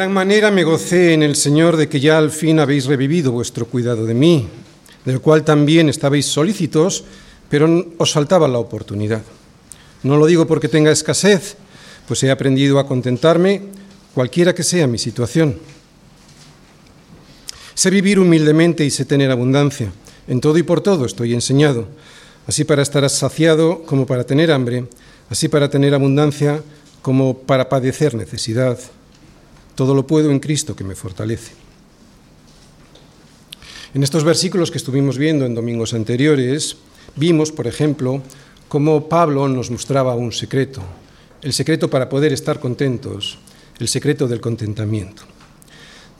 Gran manera me gocé en el Señor de que ya al fin habéis revivido vuestro cuidado de mí, del cual también estabais solícitos, pero os faltaba la oportunidad. No lo digo porque tenga escasez, pues he aprendido a contentarme cualquiera que sea mi situación. Sé vivir humildemente y sé tener abundancia. En todo y por todo estoy enseñado, así para estar saciado como para tener hambre, así para tener abundancia como para padecer necesidad. Todo lo puedo en Cristo que me fortalece. En estos versículos que estuvimos viendo en domingos anteriores, vimos, por ejemplo, cómo Pablo nos mostraba un secreto, el secreto para poder estar contentos, el secreto del contentamiento.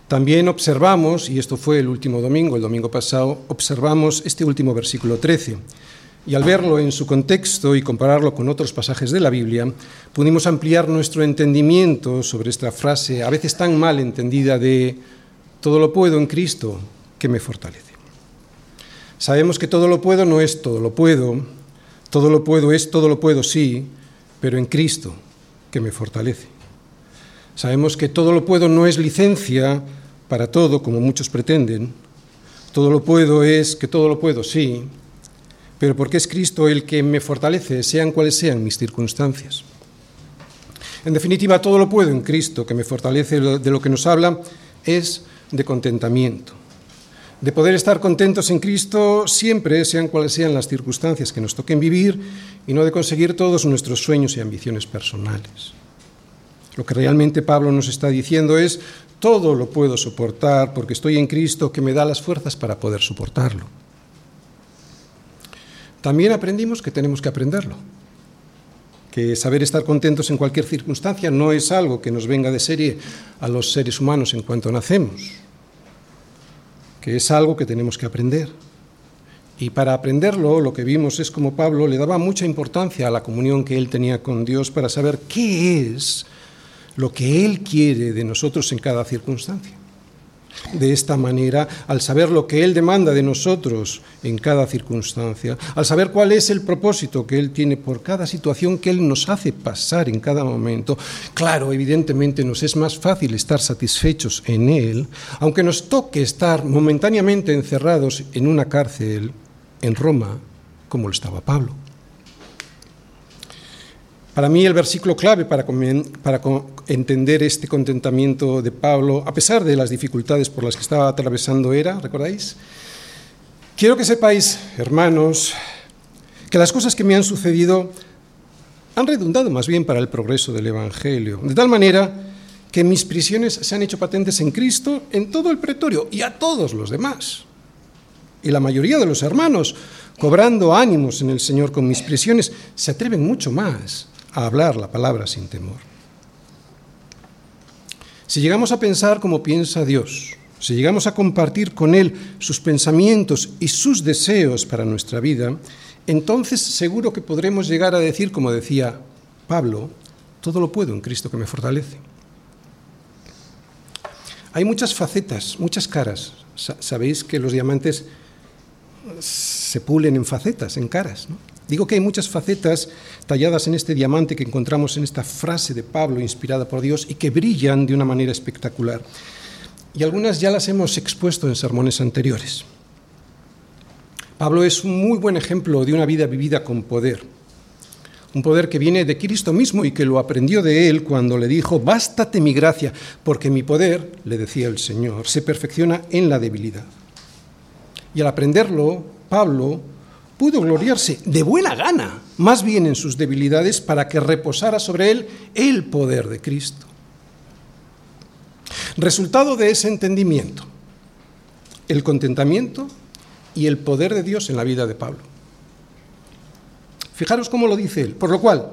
También observamos, y esto fue el último domingo, el domingo pasado, observamos este último versículo 13, y al verlo en su contexto y compararlo con otros pasajes de la Biblia, pudimos ampliar nuestro entendimiento sobre esta frase, a veces tan mal entendida, de todo lo puedo en Cristo que me fortalece. Sabemos que todo lo puedo no es todo lo puedo, todo lo puedo es todo lo puedo sí, pero en Cristo que me fortalece. Sabemos que todo lo puedo no es licencia para todo, como muchos pretenden. Todo lo puedo es que todo lo puedo sí, pero porque es Cristo el que me fortalece, sean cuales sean mis circunstancias. En definitiva, todo lo puedo en Cristo, que me fortalece, de lo que nos habla es de contentamiento, de poder estar contentos en Cristo siempre, sean cuales sean las circunstancias que nos toquen vivir, y no de conseguir todos nuestros sueños y ambiciones personales. Lo que realmente Pablo nos está diciendo es, todo lo puedo soportar porque estoy en Cristo que me da las fuerzas para poder soportarlo también aprendimos que tenemos que aprenderlo, que saber estar contentos en cualquier circunstancia no es algo que nos venga de serie a los seres humanos en cuanto nacemos, que es algo que tenemos que aprender. Y para aprenderlo, lo que vimos es como Pablo le daba mucha importancia a la comunión que él tenía con Dios para saber qué es lo que Él quiere de nosotros en cada circunstancia. De esta manera, al saber lo que Él demanda de nosotros en cada circunstancia, al saber cuál es el propósito que Él tiene por cada situación que Él nos hace pasar en cada momento, claro, evidentemente nos es más fácil estar satisfechos en Él, aunque nos toque estar momentáneamente encerrados en una cárcel en Roma, como lo estaba Pablo. Para mí el versículo clave para, para, entender este contentamiento de Pablo, a pesar de las dificultades por las que estaba atravesando, era, ¿recordáis? Quiero que sepáis, hermanos, que las cosas que me han sucedido han redundado más bien para el progreso del Evangelio, de tal manera que mis prisiones se han hecho patentes en Cristo en todo el pretorio y a todos los demás. Y la mayoría de los hermanos, cobrando ánimos en el Señor con mis prisiones, se atreven mucho más a hablar la palabra sin temor. Si llegamos a pensar como piensa Dios, si llegamos a compartir con Él sus pensamientos y sus deseos para nuestra vida, entonces seguro que podremos llegar a decir, como decía Pablo, todo lo puedo en Cristo que me fortalece. Hay muchas facetas, muchas caras. Sabéis que los diamantes se pulen en facetas, en caras. ¿no? Digo que hay muchas facetas talladas en este diamante que encontramos en esta frase de Pablo inspirada por Dios y que brillan de una manera espectacular. Y algunas ya las hemos expuesto en sermones anteriores. Pablo es un muy buen ejemplo de una vida vivida con poder. Un poder que viene de Cristo mismo y que lo aprendió de él cuando le dijo, bástate mi gracia, porque mi poder, le decía el Señor, se perfecciona en la debilidad. Y al aprenderlo, Pablo pudo gloriarse de buena gana, más bien en sus debilidades, para que reposara sobre él el poder de Cristo. Resultado de ese entendimiento, el contentamiento y el poder de Dios en la vida de Pablo. Fijaros cómo lo dice él. Por lo cual,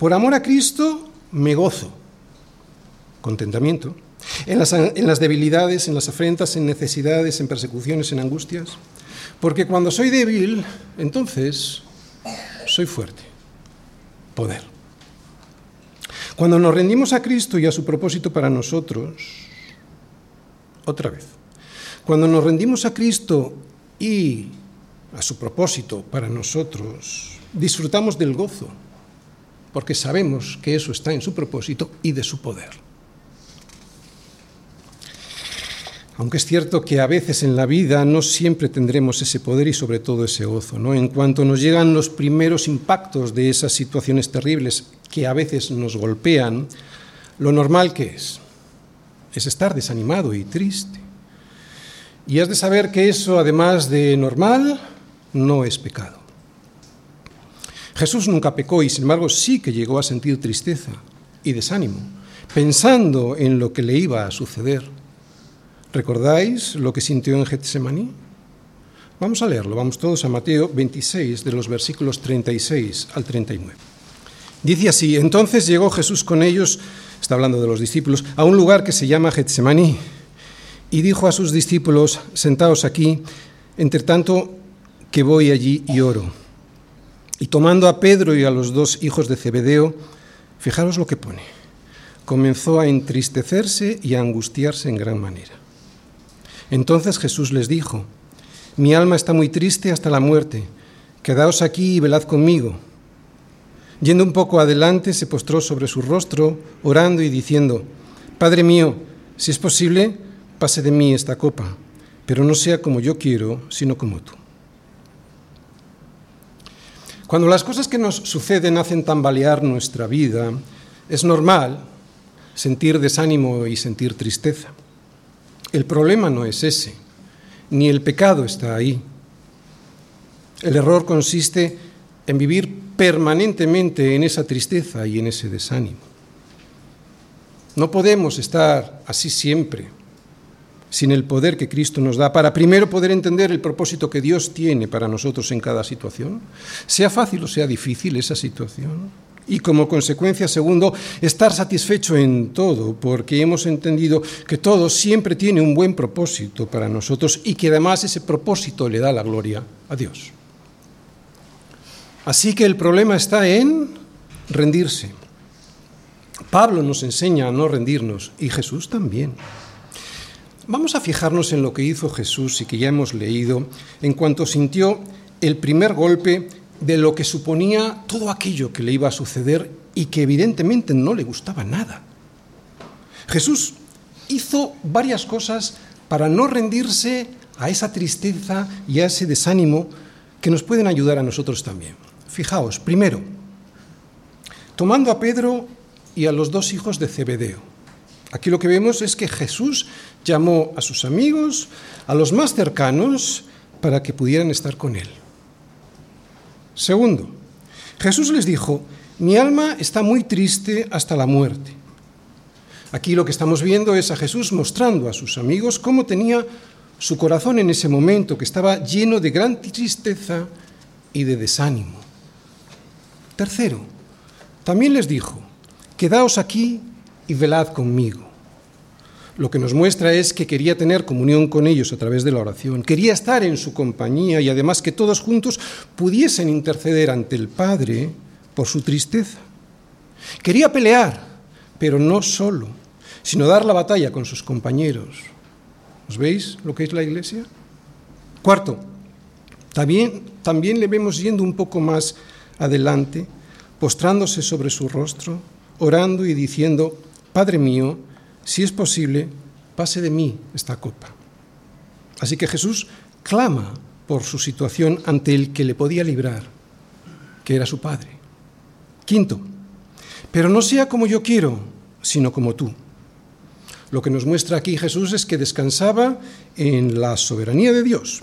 por amor a Cristo me gozo. Contentamiento. En las, en las, debilidades, en las afrentas, en necesidades, en persecuciones, en angustias. Porque cuando soy débil, entonces soy fuerte. Poder. Cuando nos rendimos a Cristo y a su propósito para nosotros, otra vez, cuando nos rendimos a Cristo y a su propósito para nosotros, disfrutamos del gozo, porque sabemos que eso está en su propósito y de su poder. Aunque es cierto que a veces en la vida no siempre tendremos ese poder y sobre todo ese gozo, ¿no? En cuanto nos llegan los primeros impactos de esas situaciones terribles que a veces nos golpean, lo normal que es es estar desanimado y triste. Y has de saber que eso, además de normal, no es pecado. Jesús nunca pecó y sin embargo sí que llegó a sentir tristeza y desánimo, pensando en lo que le iba a suceder. ¿Recordáis lo que sintió en Getsemaní? Vamos a leerlo, vamos todos a Mateo 26, de los versículos 36 al 39. Dice así, entonces llegó Jesús con ellos, está hablando de los discípulos, a un lugar que se llama Getsemaní, y dijo a sus discípulos, sentaos aquí, entre tanto que voy allí y oro. Y tomando a Pedro y a los dos hijos de Zebedeo, fijaros lo que pone, comenzó a entristecerse y a angustiarse en gran manera. Entonces Jesús les dijo, mi alma está muy triste hasta la muerte, quedaos aquí y velad conmigo. Yendo un poco adelante, se postró sobre su rostro, orando y diciendo, Padre mío, si es posible, pase de mí esta copa, pero no sea como yo quiero, sino como tú. Cuando las cosas que nos suceden hacen tambalear nuestra vida, es normal sentir desánimo y sentir tristeza. El problema no es ese, ni el pecado está ahí. El error consiste en vivir permanentemente en esa tristeza y en ese desánimo. No podemos estar así siempre, sin el poder que Cristo nos da, para primero poder entender el propósito que Dios tiene para nosotros en cada situación, sea fácil o sea difícil esa situación y como consecuencia, segundo, estar satisfecho en todo, porque hemos entendido que todo siempre tiene un buen propósito para nosotros y que además ese propósito le da la gloria a Dios. Así que el problema está en rendirse. Pablo nos enseña a no rendirnos y Jesús también. Vamos a fijarnos en lo que hizo Jesús y que ya hemos leído en cuanto sintió el primer golpe de lo que suponía todo aquello que le iba a suceder y que evidentemente no le gustaba nada. Jesús hizo varias cosas para no rendirse a esa tristeza y a ese desánimo que nos pueden ayudar a nosotros también. Fijaos, primero, tomando a Pedro y a los dos hijos de Zebedeo. Aquí lo que vemos es que Jesús llamó a sus amigos, a los más cercanos, para que pudieran estar con él. Segundo, Jesús les dijo, mi alma está muy triste hasta la muerte. Aquí lo que estamos viendo es a Jesús mostrando a sus amigos cómo tenía su corazón en ese momento, que estaba lleno de gran tristeza y de desánimo. Tercero, también les dijo, quedaos aquí y velad conmigo lo que nos muestra es que quería tener comunión con ellos a través de la oración, quería estar en su compañía y además que todos juntos pudiesen interceder ante el Padre por su tristeza. Quería pelear, pero no solo, sino dar la batalla con sus compañeros. ¿Os veis lo que es la iglesia? Cuarto, también, también le vemos yendo un poco más adelante, postrándose sobre su rostro, orando y diciendo, Padre mío, si es posible, pase de mí esta copa. Así que Jesús clama por su situación ante el que le podía librar, que era su Padre. Quinto, pero no sea como yo quiero, sino como tú. Lo que nos muestra aquí Jesús es que descansaba en la soberanía de Dios.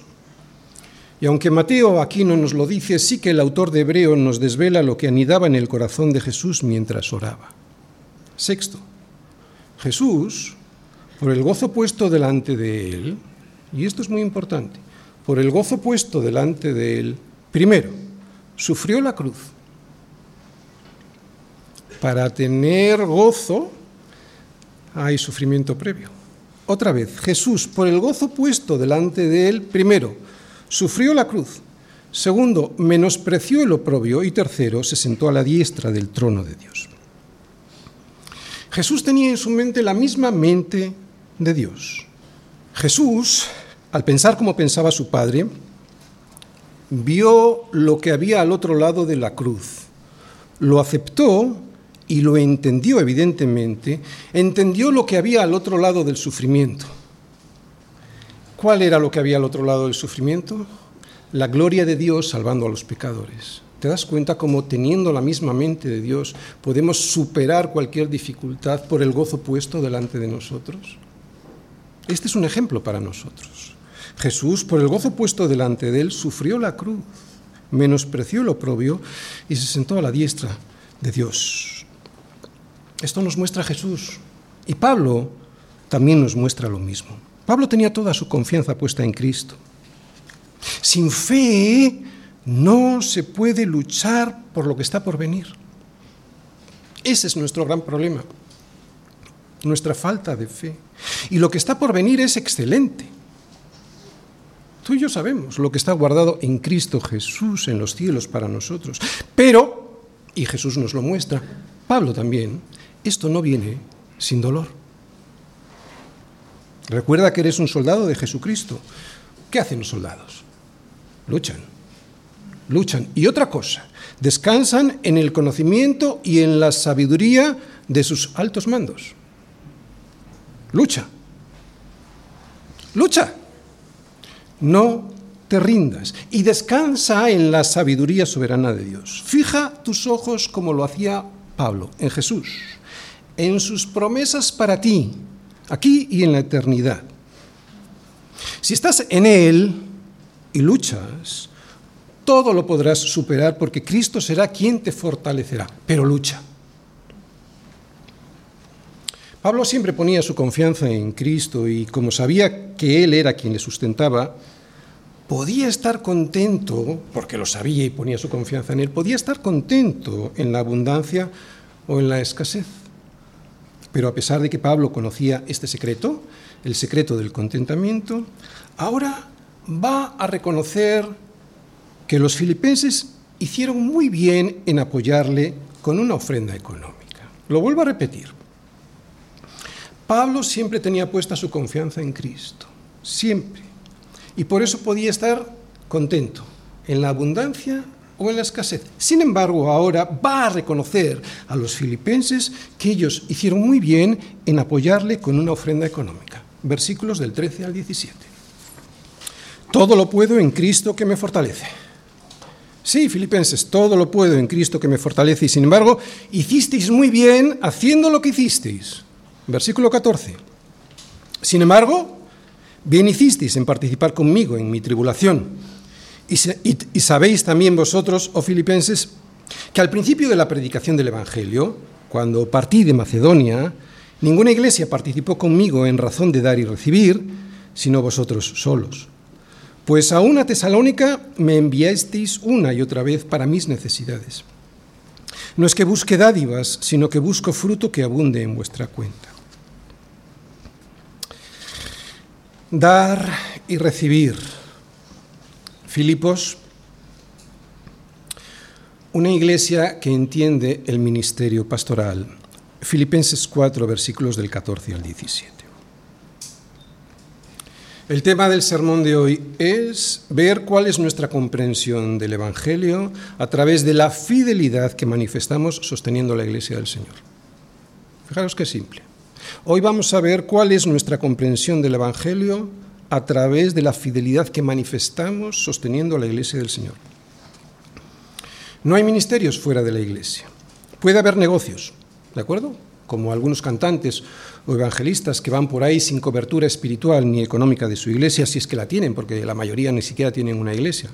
Y aunque Mateo aquí no nos lo dice, sí que el autor de Hebreo nos desvela lo que anidaba en el corazón de Jesús mientras oraba. Sexto, Jesús, por el gozo puesto delante de él, y esto es muy importante, por el gozo puesto delante de él, primero, sufrió la cruz. Para tener gozo hay sufrimiento previo. Otra vez, Jesús, por el gozo puesto delante de él, primero, sufrió la cruz. Segundo, menospreció el oprobio. Y tercero, se sentó a la diestra del trono de Dios. Jesús tenía en su mente la misma mente de Dios. Jesús, al pensar como pensaba su Padre, vio lo que había al otro lado de la cruz, lo aceptó y lo entendió evidentemente, entendió lo que había al otro lado del sufrimiento. ¿Cuál era lo que había al otro lado del sufrimiento? La gloria de Dios salvando a los pecadores. ¿Te das cuenta cómo teniendo la misma mente de Dios podemos superar cualquier dificultad por el gozo puesto delante de nosotros? Este es un ejemplo para nosotros. Jesús, por el gozo puesto delante de él, sufrió la cruz, menospreció lo propio y se sentó a la diestra de Dios. Esto nos muestra Jesús. Y Pablo también nos muestra lo mismo. Pablo tenía toda su confianza puesta en Cristo. Sin fe no se puede luchar por lo que está por venir. Ese es nuestro gran problema, nuestra falta de fe. Y lo que está por venir es excelente. Tú y yo sabemos lo que está guardado en Cristo Jesús en los cielos para nosotros. Pero, y Jesús nos lo muestra, Pablo también, esto no viene sin dolor. Recuerda que eres un soldado de Jesucristo. ¿Qué hacen los soldados? Luchan, luchan. Y otra cosa, descansan en el conocimiento y en la sabiduría de sus altos mandos. Lucha. Lucha. No te rindas y descansa en la sabiduría soberana de Dios. Fija tus ojos como lo hacía Pablo en Jesús, en sus promesas para ti, aquí y en la eternidad. Si estás en Él y luchas, todo lo podrás superar porque Cristo será quien te fortalecerá, pero lucha. Pablo siempre ponía su confianza en Cristo y como sabía que Él era quien le sustentaba, podía estar contento, porque lo sabía y ponía su confianza en Él, podía estar contento en la abundancia o en la escasez. Pero a pesar de que Pablo conocía este secreto, el secreto del contentamiento, ahora va a reconocer que los filipenses hicieron muy bien en apoyarle con una ofrenda económica. Lo vuelvo a repetir. Pablo siempre tenía puesta su confianza en Cristo, siempre. Y por eso podía estar contento en la abundancia o en la escasez. Sin embargo, ahora va a reconocer a los filipenses que ellos hicieron muy bien en apoyarle con una ofrenda económica. Versículos del 13 al 17. Todo lo puedo en Cristo que me fortalece. Sí, filipenses, todo lo puedo en Cristo que me fortalece y sin embargo hicisteis muy bien haciendo lo que hicisteis. Versículo 14. Sin embargo, bien hicisteis en participar conmigo en mi tribulación. Y, y, sabéis también vosotros, oh filipenses, que al principio de la predicación del Evangelio, cuando partí de Macedonia, ninguna iglesia participó conmigo en razón de dar y recibir, sino vosotros solos. Pues a una tesalónica me enviasteis una y otra vez para mis necesidades. No es que busque dádivas, sino que busco fruto que abunde en vuestra cuenta. Dar y recibir. Filipos, una iglesia que entiende el ministerio pastoral. Filipenses 4, versículos del 14 al 17. El tema del sermón de hoy es ver cuál es nuestra comprensión del Evangelio a través de la fidelidad que manifestamos sosteniendo la Iglesia del Señor. Fijaros qué simple. Hoy vamos a ver cuál es nuestra comprensión del Evangelio a través de la fidelidad que manifestamos sosteniendo la Iglesia del Señor. No hay ministerios fuera de la Iglesia. Puede haber negocios, ¿de acuerdo? Como algunos cantantes o evangelistas que van por ahí sin cobertura espiritual ni económica de su iglesia, si es que la tienen, porque la mayoría ni siquiera tienen una iglesia.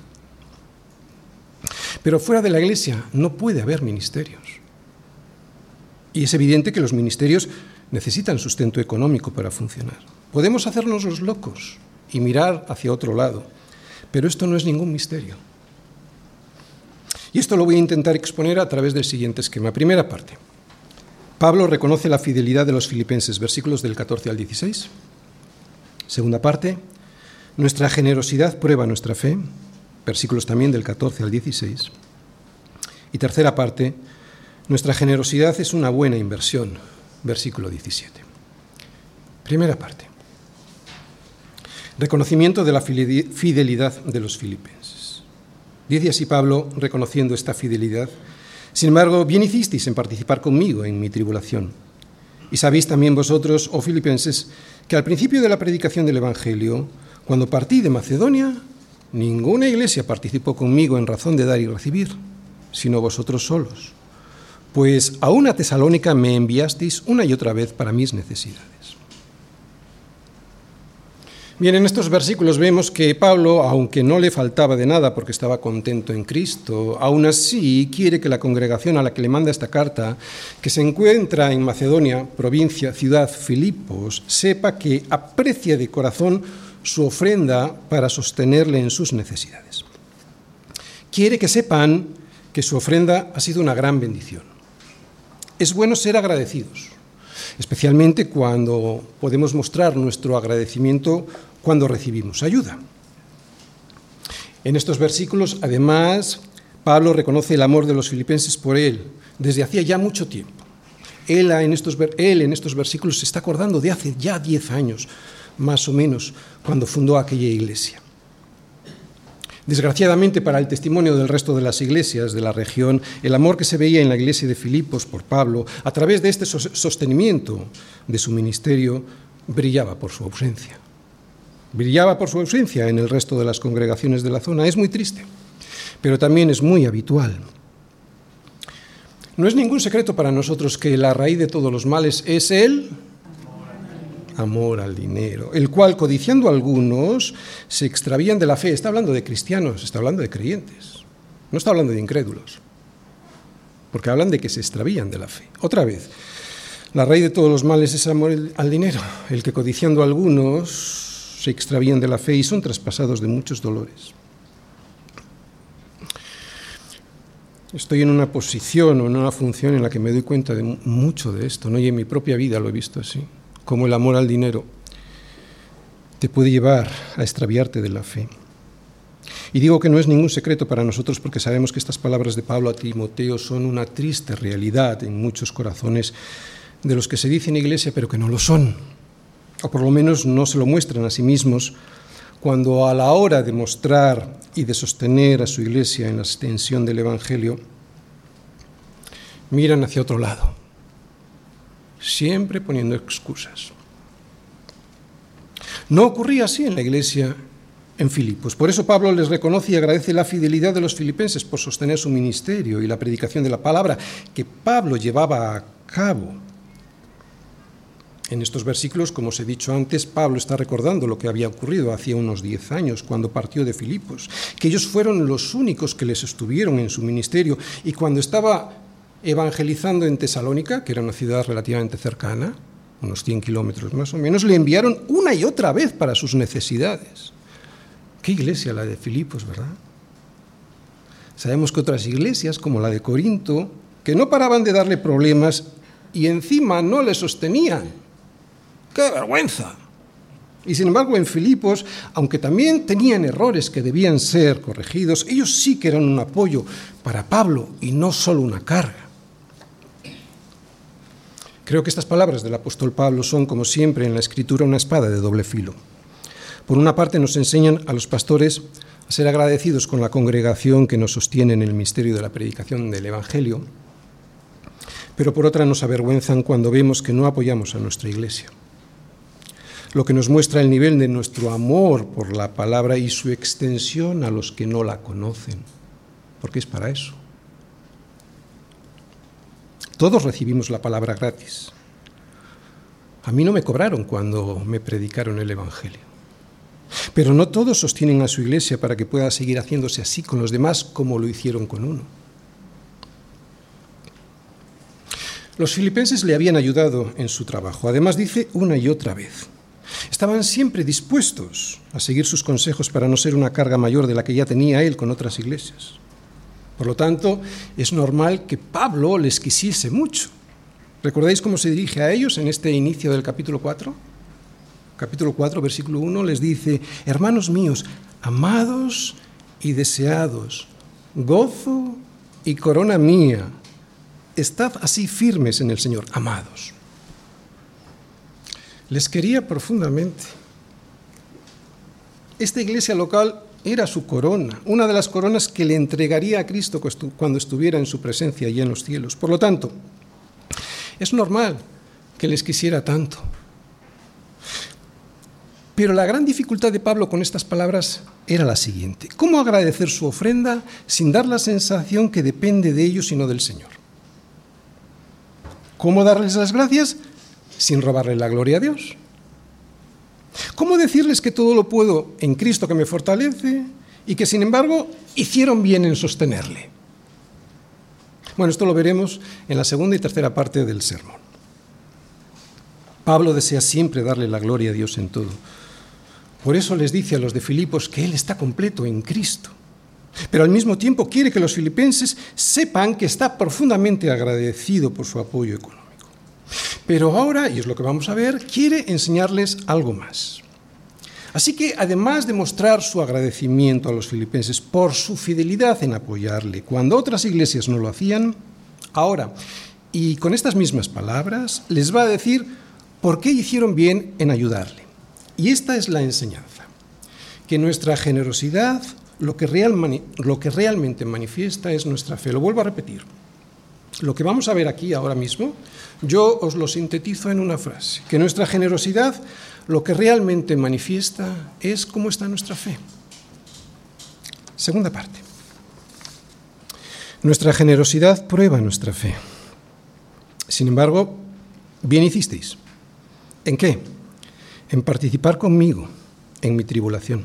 Pero fuera de la iglesia no puede haber ministerios. Y es evidente que los ministerios necesitan sustento económico para funcionar. Podemos hacernos los locos y mirar hacia otro lado, pero esto no es ningún misterio. Y esto lo voy a intentar exponer a través del siguiente esquema. Primera parte. Pablo reconoce la fidelidad de los filipenses, versículos del 14 al 16. Segunda parte, nuestra generosidad prueba nuestra fe, versículos también del 14 al 16. Y tercera parte, nuestra generosidad es una buena inversión, versículo 17. Primera parte, reconocimiento de la fidelidad de los filipenses. Dice así Pablo, reconociendo esta fidelidad, sin embargo, bien hicisteis en participar conmigo en mi tribulación. Y sabéis también vosotros, oh filipenses, que al principio de la predicación del Evangelio, Cuando partí de Macedonia, ninguna iglesia participó conmigo en razón de dar y recibir, sino vosotros solos. Pues a una tesalónica me enviasteis una y otra vez para mis necesidades. Bien, en estos versículos vemos que Pablo, aunque no le faltaba de nada porque estaba contento en Cristo, aún así quiere que la congregación a la que le manda esta carta, que se encuentra en Macedonia, provincia, ciudad, Filipos, sepa que aprecia de corazón su ofrenda para sostenerle en sus necesidades. Quiere que sepan que su ofrenda ha sido una gran bendición. Es bueno ser agradecidos, especialmente cuando podemos mostrar nuestro agradecimiento cuando recibimos ayuda. En estos versículos, además, Pablo reconoce el amor de los filipenses por él desde hacía ya mucho tiempo. Él en estos, versículos se está acordando de hace ya diez años, más o menos, cuando fundó aquella iglesia. Desgraciadamente para el testimonio del resto de las iglesias de la región, el amor que se veía en la iglesia de Filipos por Pablo, a través de este sostenimiento de su ministerio, brillaba por su ausencia brillaba por su ausencia en el resto de las congregaciones de la zona. Es muy triste, pero también es muy habitual. No es ningún secreto para nosotros que la raíz de todos los males es el amor al dinero, el cual, codiciando a algunos, se extravían de la fe. Está hablando de cristianos, está hablando de creyentes, no está hablando de incrédulos, porque hablan de que se extravían de la fe. Otra vez, la raíz de todos los males es amor al dinero, el que codiciando a algunos se extravían de la fe y son traspasados de muchos dolores. Estoy en una posición o en una función en la que me doy cuenta de mucho de esto, ¿no? y en mi propia vida lo he visto así, como el amor al dinero te puede llevar a extraviarte de la fe. Y digo que no es ningún secreto para nosotros porque sabemos que estas palabras de Pablo a Timoteo son una triste realidad en muchos corazones de los que se dicen iglesia pero que no lo son o por lo menos no se lo muestran a sí mismos, cuando a la hora de mostrar y de sostener a su iglesia en la extensión del Evangelio, miran hacia otro lado, siempre poniendo excusas. No ocurría así en la iglesia en Filipos. Por eso Pablo les reconoce y agradece la fidelidad de los filipenses por sostener su ministerio y la predicación de la palabra que Pablo llevaba a cabo en estos versículos, como os he dicho antes, Pablo está recordando lo que había ocurrido hacía unos diez años, cuando partió de Filipos, que ellos fueron los únicos que les estuvieron en su ministerio, y cuando estaba evangelizando en Tesalónica, que era una ciudad relativamente cercana, unos 100 kilómetros más o menos, le enviaron una y otra vez para sus necesidades. Qué iglesia la de Filipos, ¿verdad? Sabemos que otras iglesias, como la de Corinto, que no paraban de darle problemas y encima no le sostenían, ¡Qué vergüenza! Y sin embargo, en Filipos, aunque también tenían errores que debían ser corregidos, ellos sí que eran un apoyo para Pablo y no solo una carga. Creo que estas palabras del apóstol Pablo son, como siempre en la escritura, una espada de doble filo. Por una parte, nos enseñan a los pastores a ser agradecidos con la congregación que nos sostiene en el misterio de la predicación del Evangelio, pero por otra nos avergüenzan cuando vemos que no apoyamos a nuestra iglesia lo que nos muestra el nivel de nuestro amor por la palabra y su extensión a los que no la conocen, porque es para eso. Todos recibimos la palabra gratis. A mí no me cobraron cuando me predicaron el Evangelio. Pero no todos sostienen a su iglesia para que pueda seguir haciéndose así con los demás como lo hicieron con uno. Los filipenses le habían ayudado en su trabajo. Además dice una y otra vez. Estaban siempre dispuestos a seguir sus consejos para no ser una carga mayor de la que ya tenía él con otras iglesias. Por lo tanto, es normal que Pablo les quisiese mucho. ¿Recordáis cómo se dirige a ellos en este inicio del capítulo 4? Capítulo 4, versículo 1 les dice, hermanos míos, amados y deseados, gozo y corona mía, estad así firmes en el Señor, amados les quería profundamente. Esta iglesia local era su corona, una de las coronas que le entregaría a Cristo cuando estuviera en su presencia y en los cielos. Por lo tanto, es normal que les quisiera tanto. Pero la gran dificultad de Pablo con estas palabras era la siguiente. ¿Cómo agradecer su ofrenda sin dar la sensación que depende de ellos y no del Señor? ¿Cómo darles las gracias sin robarle la gloria a Dios? ¿Cómo decirles que todo lo puedo en Cristo que me fortalece y que sin embargo hicieron bien en sostenerle? Bueno, esto lo veremos en la segunda y tercera parte del sermón. Pablo desea siempre darle la gloria a Dios en todo. Por eso les dice a los de Filipos que Él está completo en Cristo. Pero al mismo tiempo quiere que los filipenses sepan que está profundamente agradecido por su apoyo económico. Pero ahora, y es lo que vamos a ver, quiere enseñarles algo más. Así que, además de mostrar su agradecimiento a los filipenses por su fidelidad en apoyarle cuando otras iglesias no lo hacían, ahora, y con estas mismas palabras, les va a decir por qué hicieron bien en ayudarle. Y esta es la enseñanza, que nuestra generosidad lo que, lo que realmente manifiesta es nuestra fe. Lo vuelvo a repetir. Lo que vamos a ver aquí ahora mismo, yo os lo sintetizo en una frase, que nuestra generosidad lo que realmente manifiesta es cómo está nuestra fe. Segunda parte. Nuestra generosidad prueba nuestra fe. Sin embargo, bien hicisteis. ¿En qué? En participar conmigo en mi tribulación.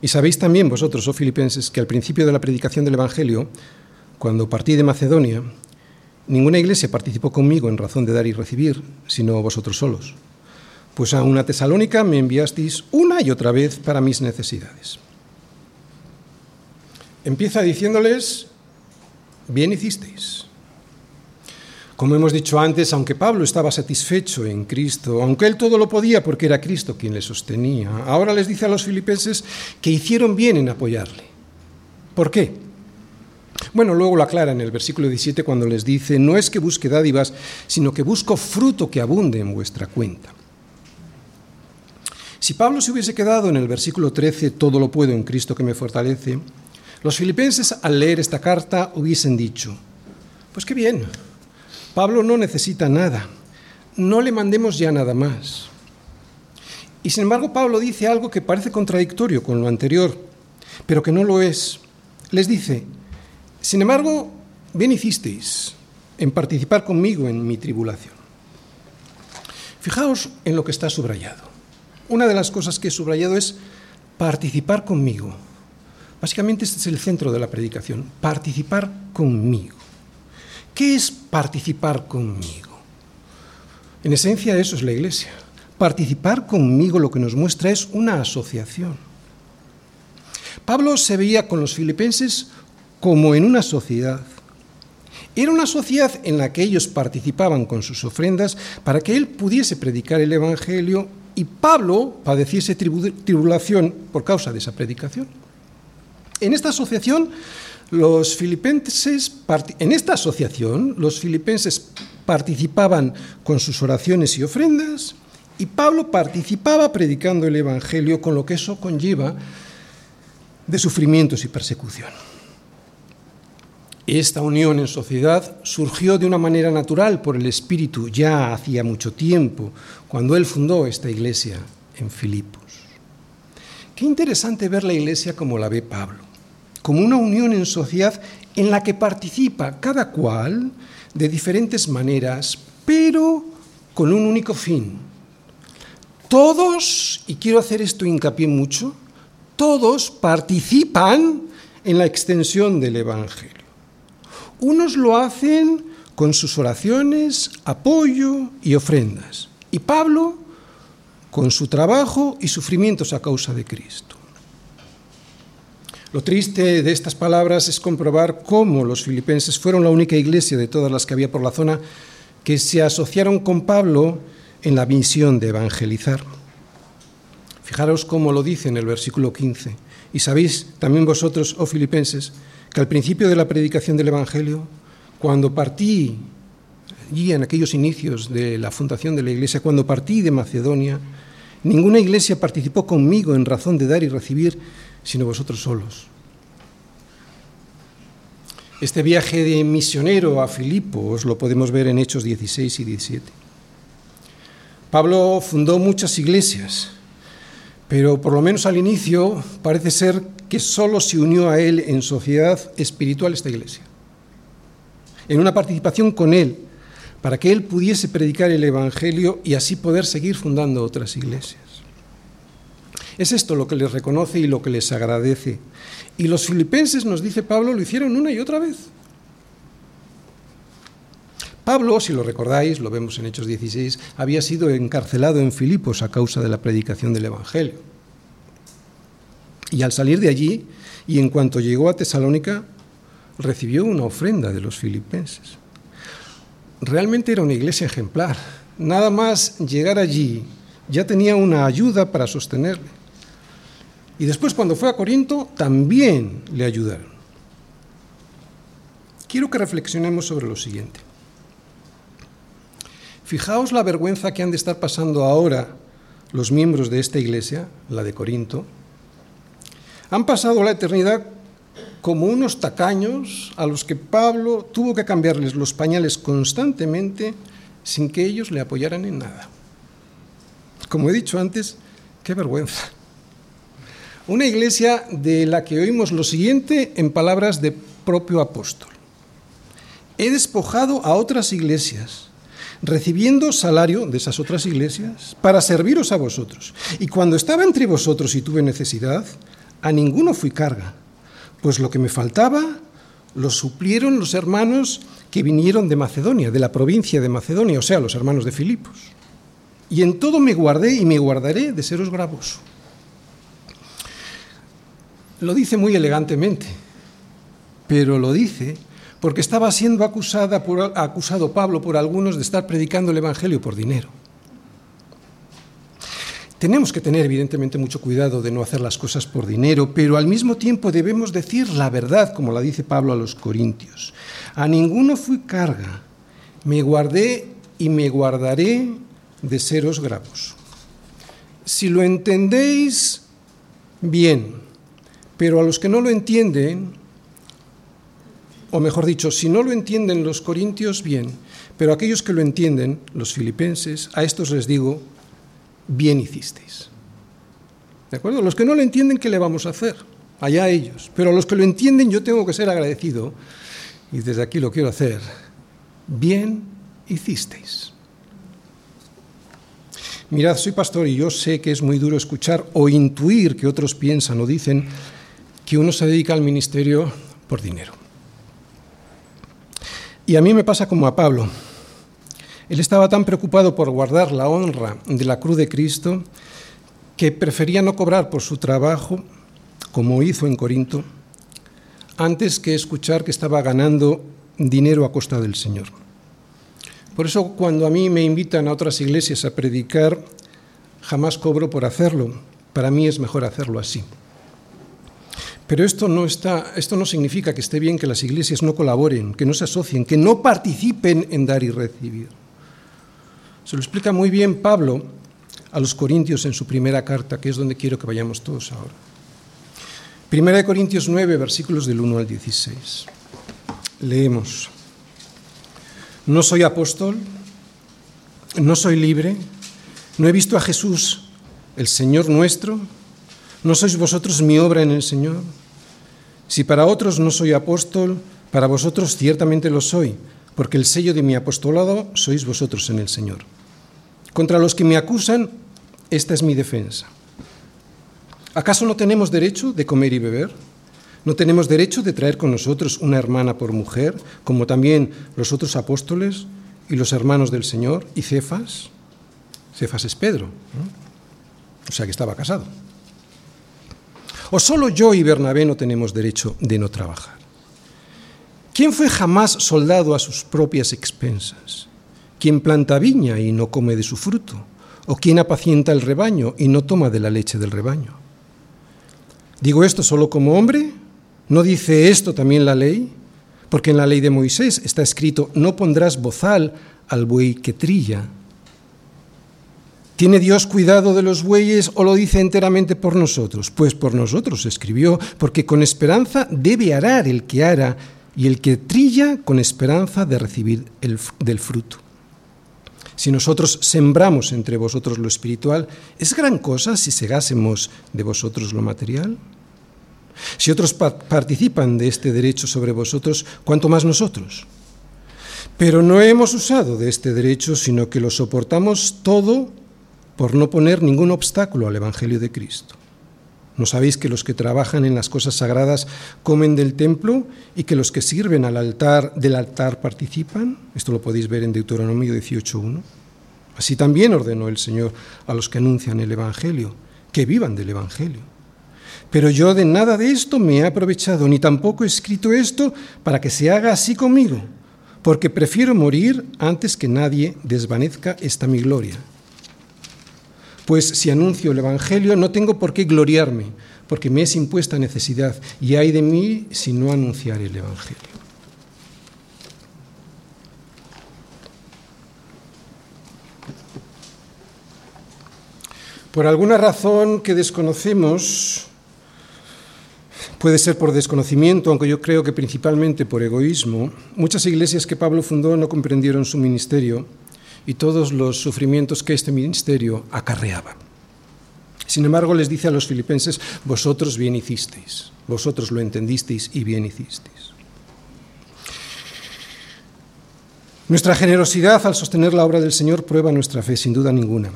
Y sabéis también vosotros, oh filipenses, que al principio de la predicación del Evangelio, cuando partí de Macedonia, ninguna iglesia participó conmigo en razón de dar y recibir, sino vosotros solos. Pues a una tesalónica me enviasteis una y otra vez para mis necesidades. Empieza diciéndoles, bien hicisteis. Como hemos dicho antes, aunque Pablo estaba satisfecho en Cristo, aunque él todo lo podía porque era Cristo quien le sostenía, ahora les dice a los filipenses que hicieron bien en apoyarle. ¿Por qué? Bueno, luego lo aclara en el versículo 17 cuando les dice, no es que busque dádivas, sino que busco fruto que abunde en vuestra cuenta. Si Pablo se hubiese quedado en el versículo 13, todo lo puedo en Cristo que me fortalece, los filipenses al leer esta carta hubiesen dicho, pues qué bien, Pablo no necesita nada, no le mandemos ya nada más. Y sin embargo Pablo dice algo que parece contradictorio con lo anterior, pero que no lo es. Les dice, sin embargo, bien hicisteis en participar conmigo en mi tribulación. Fijaos en lo que está subrayado. Una de las cosas que he subrayado es participar conmigo. Básicamente este es el centro de la predicación, participar conmigo. ¿Qué es participar conmigo? En esencia eso es la iglesia. Participar conmigo lo que nos muestra es una asociación. Pablo se veía con los filipenses como en una sociedad. Era una sociedad en la que ellos participaban con sus ofrendas para que él pudiese predicar el Evangelio y Pablo padeciese tribulación por causa de esa predicación. En esta asociación los filipenses, en esta asociación, los filipenses participaban con sus oraciones y ofrendas y Pablo participaba predicando el Evangelio con lo que eso conlleva de sufrimientos y persecución. Esta unión en sociedad surgió de una manera natural por el Espíritu ya hacía mucho tiempo, cuando él fundó esta iglesia en Filipos. Qué interesante ver la iglesia como la ve Pablo como una unión en sociedad en la que participa cada cual de diferentes maneras, pero con un único fin. Todos, y quiero hacer esto hincapié mucho, todos participan en la extensión del Evangelio. Unos lo hacen con sus oraciones, apoyo y ofrendas, y Pablo con su trabajo y sufrimientos a causa de Cristo. Lo triste de estas palabras es comprobar cómo los filipenses fueron la única iglesia de todas las que había por la zona que se asociaron con Pablo en la misión de evangelizar. Fijaros cómo lo dice en el versículo 15. Y sabéis también vosotros, oh filipenses, que al principio de la predicación del Evangelio, cuando partí, y en aquellos inicios de la fundación de la iglesia, cuando partí de Macedonia, ninguna iglesia participó conmigo en razón de dar y recibir, sino vosotros solos. Este viaje de misionero a Filipos lo podemos ver en Hechos 16 y 17. Pablo fundó muchas iglesias Pero por lo menos al inicio parece ser que solo se unió a él en sociedad espiritual esta iglesia, en una participación con él, para que él pudiese predicar el Evangelio y así poder seguir fundando otras iglesias. Es esto lo que les reconoce y lo que les agradece. Y los filipenses, nos dice Pablo, lo hicieron una y otra vez. Pablo, si lo recordáis, lo vemos en Hechos 16, había sido encarcelado en Filipos a causa de la predicación del Evangelio. Y al salir de allí, y en cuanto llegó a Tesalónica, recibió una ofrenda de los filipenses. Realmente era una iglesia ejemplar. Nada más llegar allí, ya tenía una ayuda para sostenerle. Y después cuando fue a Corinto, también le ayudaron. Quiero que reflexionemos sobre lo siguiente. Fijaos la vergüenza que han de estar pasando ahora los miembros de esta iglesia, la de Corinto. Han pasado la eternidad como unos tacaños a los que Pablo tuvo que cambiarles los pañales constantemente sin que ellos le apoyaran en nada. Como he dicho antes, qué vergüenza. Una iglesia de la que oímos lo siguiente en palabras de propio apóstol. He despojado a otras iglesias recibiendo salario de esas otras iglesias para serviros a vosotros. Y cuando estaba entre vosotros y tuve necesidad, a ninguno fui carga, pues lo que me faltaba lo suplieron los hermanos que vinieron de Macedonia, de la provincia de Macedonia, o sea, los hermanos de Filipos. Y en todo me guardé y me guardaré de seros gravoso. Lo dice muy elegantemente, pero lo dice porque estaba siendo acusada por, acusado Pablo por algunos de estar predicando el Evangelio por dinero. Tenemos que tener evidentemente mucho cuidado de no hacer las cosas por dinero, pero al mismo tiempo debemos decir la verdad, como la dice Pablo a los Corintios. A ninguno fui carga, me guardé y me guardaré de seros gravos. Si lo entendéis, bien, pero a los que no lo entienden, o mejor dicho, si no lo entienden los corintios, bien, pero aquellos que lo entienden, los filipenses, a estos les digo, bien hicisteis. ¿De acuerdo? Los que no lo entienden, ¿qué le vamos a hacer? Allá ellos. Pero a los que lo entienden, yo tengo que ser agradecido, y desde aquí lo quiero hacer, bien hicisteis. Mirad, soy pastor y yo sé que es muy duro escuchar o intuir que otros piensan o dicen que uno se dedica al ministerio por dinero. Y a mí me pasa como a Pablo. Él estaba tan preocupado por guardar la honra de la cruz de Cristo que prefería no cobrar por su trabajo, como hizo en Corinto, antes que escuchar que estaba ganando dinero a costa del Señor. Por eso cuando a mí me invitan a otras iglesias a predicar, jamás cobro por hacerlo. Para mí es mejor hacerlo así. Pero esto no, está, esto no significa que esté bien que las iglesias no colaboren, que no se asocien, que no participen en dar y recibir. Se lo explica muy bien Pablo a los Corintios en su primera carta, que es donde quiero que vayamos todos ahora. Primera de Corintios 9, versículos del 1 al 16. Leemos. No soy apóstol, no soy libre, no he visto a Jesús, el Señor nuestro, ¿No sois vosotros mi obra en el Señor? Si para otros no soy apóstol, para vosotros ciertamente lo soy, porque el sello de mi apostolado sois vosotros en el Señor. Contra los que me acusan, esta es mi defensa. ¿Acaso no tenemos derecho de comer y beber? ¿No tenemos derecho de traer con nosotros una hermana por mujer, como también los otros apóstoles y los hermanos del Señor y Cefas? Cefas es Pedro, o sea que estaba casado. ¿O solo yo y Bernabé no tenemos derecho de no trabajar? ¿Quién fue jamás soldado a sus propias expensas? ¿Quién planta viña y no come de su fruto? ¿O quién apacienta el rebaño y no toma de la leche del rebaño? ¿Digo esto solo como hombre? ¿No dice esto también la ley? Porque en la ley de Moisés está escrito, no pondrás bozal al buey que trilla ¿Tiene Dios cuidado de los bueyes o lo dice enteramente por nosotros? Pues por nosotros escribió, porque con esperanza debe arar el que ara y el que trilla con esperanza de recibir el, del fruto. Si nosotros sembramos entre vosotros lo espiritual, ¿es gran cosa si segásemos de vosotros lo material? Si otros participan de este derecho sobre vosotros, ¿cuánto más nosotros? Pero no hemos usado de este derecho, sino que lo soportamos todo por no poner ningún obstáculo al Evangelio de Cristo. ¿No sabéis que los que trabajan en las cosas sagradas comen del templo y que los que sirven al altar del altar participan? Esto lo podéis ver en Deuteronomio 18.1. Así también ordenó el Señor a los que anuncian el Evangelio, que vivan del Evangelio. Pero yo de nada de esto me he aprovechado, ni tampoco he escrito esto para que se haga así conmigo, porque prefiero morir antes que nadie desvanezca esta mi gloria. Pues si anuncio el Evangelio no tengo por qué gloriarme, porque me es impuesta necesidad, y hay de mí si no anunciar el Evangelio. Por alguna razón que desconocemos, puede ser por desconocimiento, aunque yo creo que principalmente por egoísmo, muchas iglesias que Pablo fundó no comprendieron su ministerio y todos los sufrimientos que este ministerio acarreaba. Sin embargo, les dice a los filipenses, vosotros bien hicisteis, vosotros lo entendisteis y bien hicisteis. Nuestra generosidad al sostener la obra del Señor prueba nuestra fe, sin duda ninguna.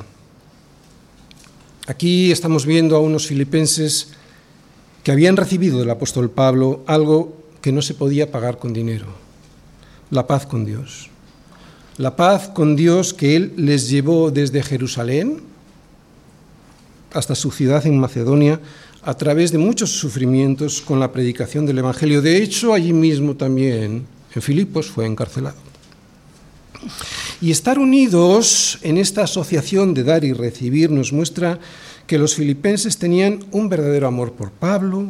Aquí estamos viendo a unos filipenses que habían recibido del apóstol Pablo algo que no se podía pagar con dinero, la paz con Dios la paz con Dios que Él les llevó desde Jerusalén hasta su ciudad en Macedonia a través de muchos sufrimientos con la predicación del Evangelio. De hecho, allí mismo también, en Filipos, fue encarcelado. Y estar unidos en esta asociación de dar y recibir nos muestra que los filipenses tenían un verdadero amor por Pablo,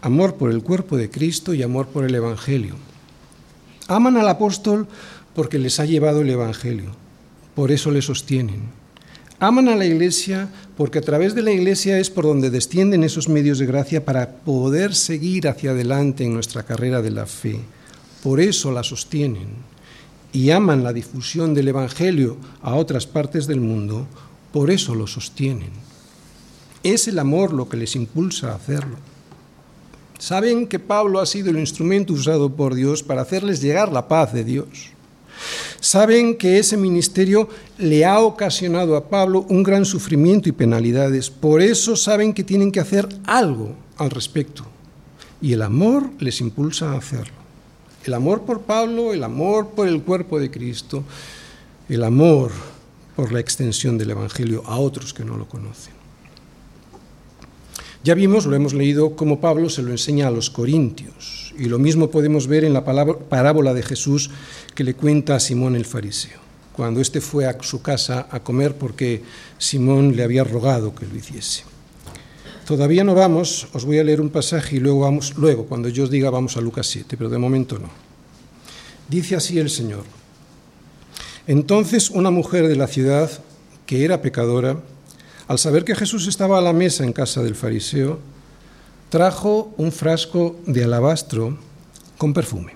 amor por el cuerpo de Cristo y amor por el Evangelio. Aman al apóstol porque les ha llevado el Evangelio. Por eso le sostienen. Aman a la Iglesia porque a través de la Iglesia es por donde descienden esos medios de gracia para poder seguir hacia adelante en nuestra carrera de la fe. Por eso la sostienen. Y aman la difusión del Evangelio a otras partes del mundo. Por eso lo sostienen. Es el amor lo que les impulsa a hacerlo. Saben que Pablo ha sido el instrumento usado por Dios para hacerles llegar la paz de Dios. Saben que ese ministerio le ha ocasionado a Pablo un gran sufrimiento y penalidades. Por eso saben que tienen que hacer algo al respecto. Y el amor les impulsa a hacerlo. El amor por Pablo, el amor por el cuerpo de Cristo, el amor por la extensión del Evangelio a otros que no lo conocen. Ya vimos, lo hemos leído, cómo Pablo se lo enseña a los corintios y lo mismo podemos ver en la parábola de Jesús que le cuenta a Simón el fariseo, cuando éste fue a su casa a comer porque Simón le había rogado que lo hiciese. Todavía no vamos, os voy a leer un pasaje y luego vamos, luego, cuando yo os diga vamos a Lucas 7, pero de momento no. Dice así el Señor. Entonces una mujer de la ciudad, que era pecadora, al saber que Jesús estaba a la mesa en casa del fariseo, trajo un frasco de alabastro con perfume.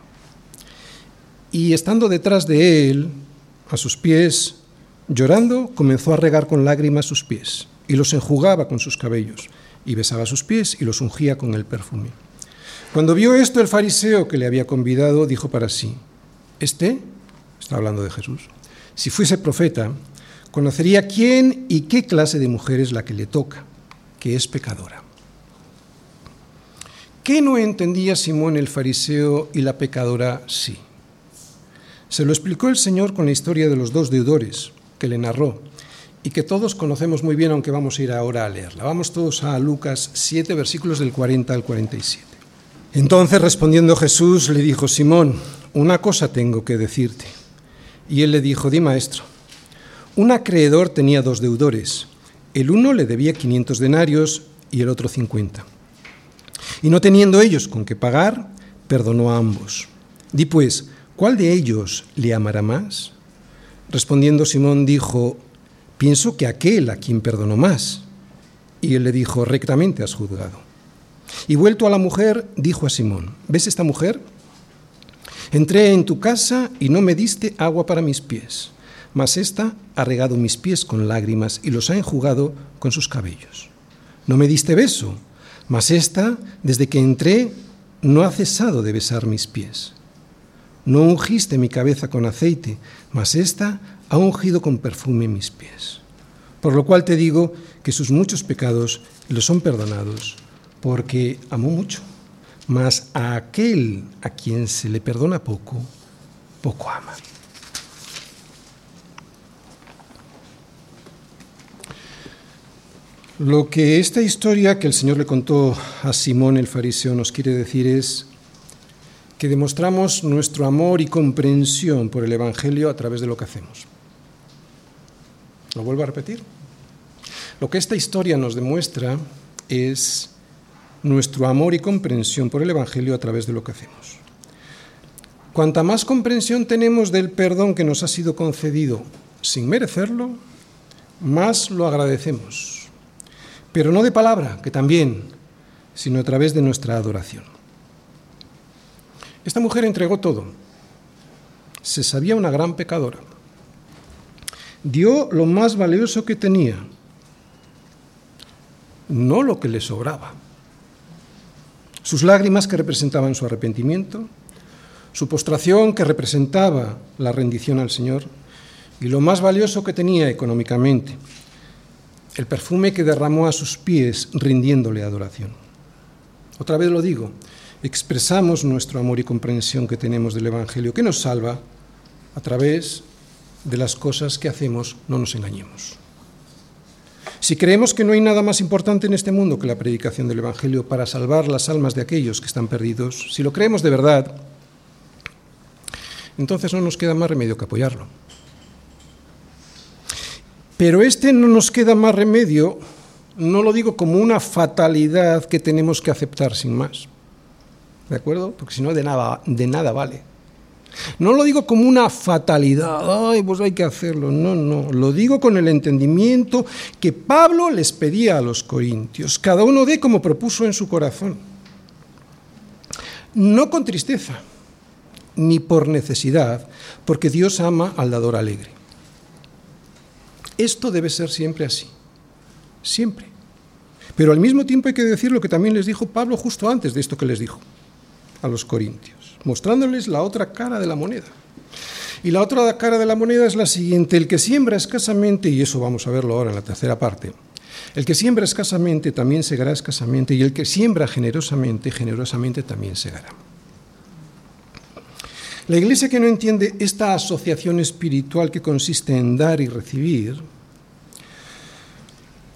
Y estando detrás de él, a sus pies, llorando, comenzó a regar con lágrimas sus pies y los enjugaba con sus cabellos y besaba sus pies y los ungía con el perfume. Cuando vio esto el fariseo que le había convidado, dijo para sí, este, está hablando de Jesús, si fuese profeta, conocería quién y qué clase de mujer es la que le toca, que es pecadora. ¿Qué no entendía Simón el fariseo y la pecadora sí? Se lo explicó el Señor con la historia de los dos deudores que le narró y que todos conocemos muy bien, aunque vamos a ir ahora a leerla. Vamos todos a Lucas 7, versículos del 40 al 47. Entonces respondiendo Jesús le dijo, Simón, una cosa tengo que decirte. Y él le dijo, di maestro, un acreedor tenía dos deudores. El uno le debía 500 denarios y el otro 50. Y no teniendo ellos con qué pagar, perdonó a ambos. Di pues, ¿cuál de ellos le amará más? Respondiendo Simón dijo, pienso que aquel a quien perdonó más. Y él le dijo, rectamente has juzgado. Y vuelto a la mujer, dijo a Simón, ¿ves esta mujer? Entré en tu casa y no me diste agua para mis pies, mas ésta ha regado mis pies con lágrimas y los ha enjugado con sus cabellos. No me diste beso, mas ésta, desde que entré, no ha cesado de besar mis pies. No ungiste mi cabeza con aceite, mas ésta ha ungido con perfume mis pies. Por lo cual te digo que sus muchos pecados le son perdonados, porque amó mucho. Mas a aquel a quien se le perdona poco, poco ama. Lo que esta historia que el Señor le contó a Simón el fariseo nos quiere decir es que demostramos nuestro amor y comprensión por el Evangelio a través de lo que hacemos. Lo vuelvo a repetir. Lo que esta historia nos demuestra es nuestro amor y comprensión por el Evangelio a través de lo que hacemos. Cuanta más comprensión tenemos del perdón que nos ha sido concedido sin merecerlo, más lo agradecemos pero no de palabra, que también, sino a través de nuestra adoración. Esta mujer entregó todo. Se sabía una gran pecadora. Dio lo más valioso que tenía, no lo que le sobraba. Sus lágrimas que representaban su arrepentimiento, su postración que representaba la rendición al Señor y lo más valioso que tenía económicamente, el perfume que derramó a sus pies rindiéndole adoración. Otra vez lo digo, expresamos nuestro amor y comprensión que tenemos del Evangelio, que nos salva a través de las cosas que hacemos, no nos engañemos. Si creemos que no hay nada más importante en este mundo que la predicación del Evangelio para salvar las almas de aquellos que están perdidos, si lo creemos de verdad, entonces no nos queda más remedio que apoyarlo. Pero este no nos queda más remedio, no lo digo como una fatalidad que tenemos que aceptar sin más. ¿De acuerdo? Porque si no, de nada, de nada vale. No lo digo como una fatalidad, ay, pues hay que hacerlo. No, no. Lo digo con el entendimiento que Pablo les pedía a los corintios. Cada uno dé como propuso en su corazón. No con tristeza, ni por necesidad, porque Dios ama al dador alegre. Esto debe ser siempre así, siempre. Pero al mismo tiempo hay que decir lo que también les dijo Pablo justo antes de esto que les dijo a los corintios, mostrándoles la otra cara de la moneda. Y la otra cara de la moneda es la siguiente, el que siembra escasamente, y eso vamos a verlo ahora en la tercera parte, el que siembra escasamente también segará escasamente, y el que siembra generosamente, generosamente también segará. La iglesia que no entiende esta asociación espiritual que consiste en dar y recibir,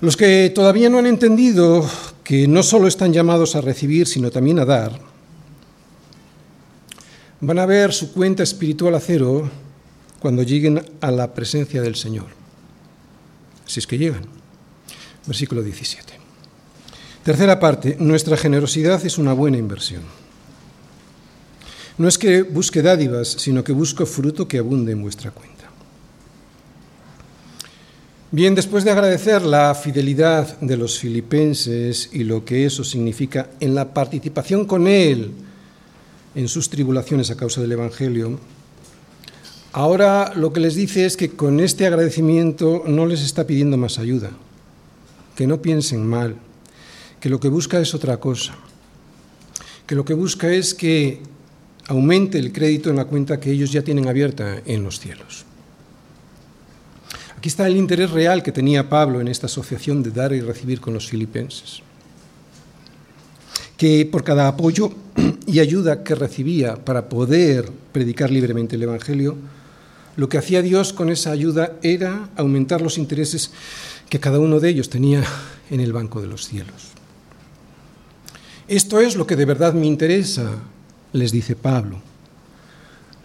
los que todavía no han entendido que no solo están llamados a recibir, sino también a dar, van a ver su cuenta espiritual a cero cuando lleguen a la presencia del Señor. Si es que llegan. Versículo 17. Tercera parte, nuestra generosidad es una buena inversión. No es que busque dádivas, sino que busco fruto que abunde en vuestra cuenta. Bien, después de agradecer la fidelidad de los filipenses y lo que eso significa en la participación con Él en sus tribulaciones a causa del Evangelio, ahora lo que les dice es que con este agradecimiento no les está pidiendo más ayuda, que no piensen mal, que lo que busca es otra cosa, que lo que busca es que aumente el crédito en la cuenta que ellos ya tienen abierta en los cielos. Aquí está el interés real que tenía Pablo en esta asociación de dar y recibir con los filipenses. Que por cada apoyo y ayuda que recibía para poder predicar libremente el Evangelio, lo que hacía Dios con esa ayuda era aumentar los intereses que cada uno de ellos tenía en el banco de los cielos. Esto es lo que de verdad me interesa les dice Pablo.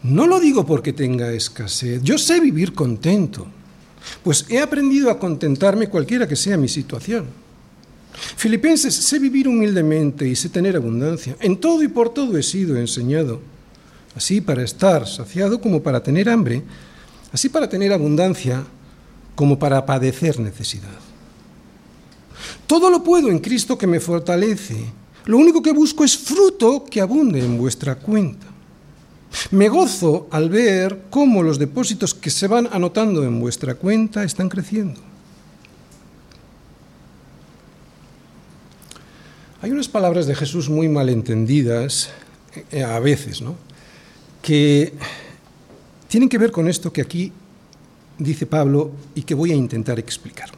No lo digo porque tenga escasez, yo sé vivir contento, pues he aprendido a contentarme cualquiera que sea mi situación. Filipenses, sé vivir humildemente y sé tener abundancia. En todo y por todo he sido enseñado, así para estar saciado como para tener hambre, así para tener abundancia como para padecer necesidad. Todo lo puedo en Cristo que me fortalece. Lo único que busco es fruto que abunde en vuestra cuenta. Me gozo al ver cómo los depósitos que se van anotando en vuestra cuenta están creciendo. Hay unas palabras de Jesús muy malentendidas eh, a veces, ¿no? que tienen que ver con esto que aquí dice Pablo y que voy a intentar explicar.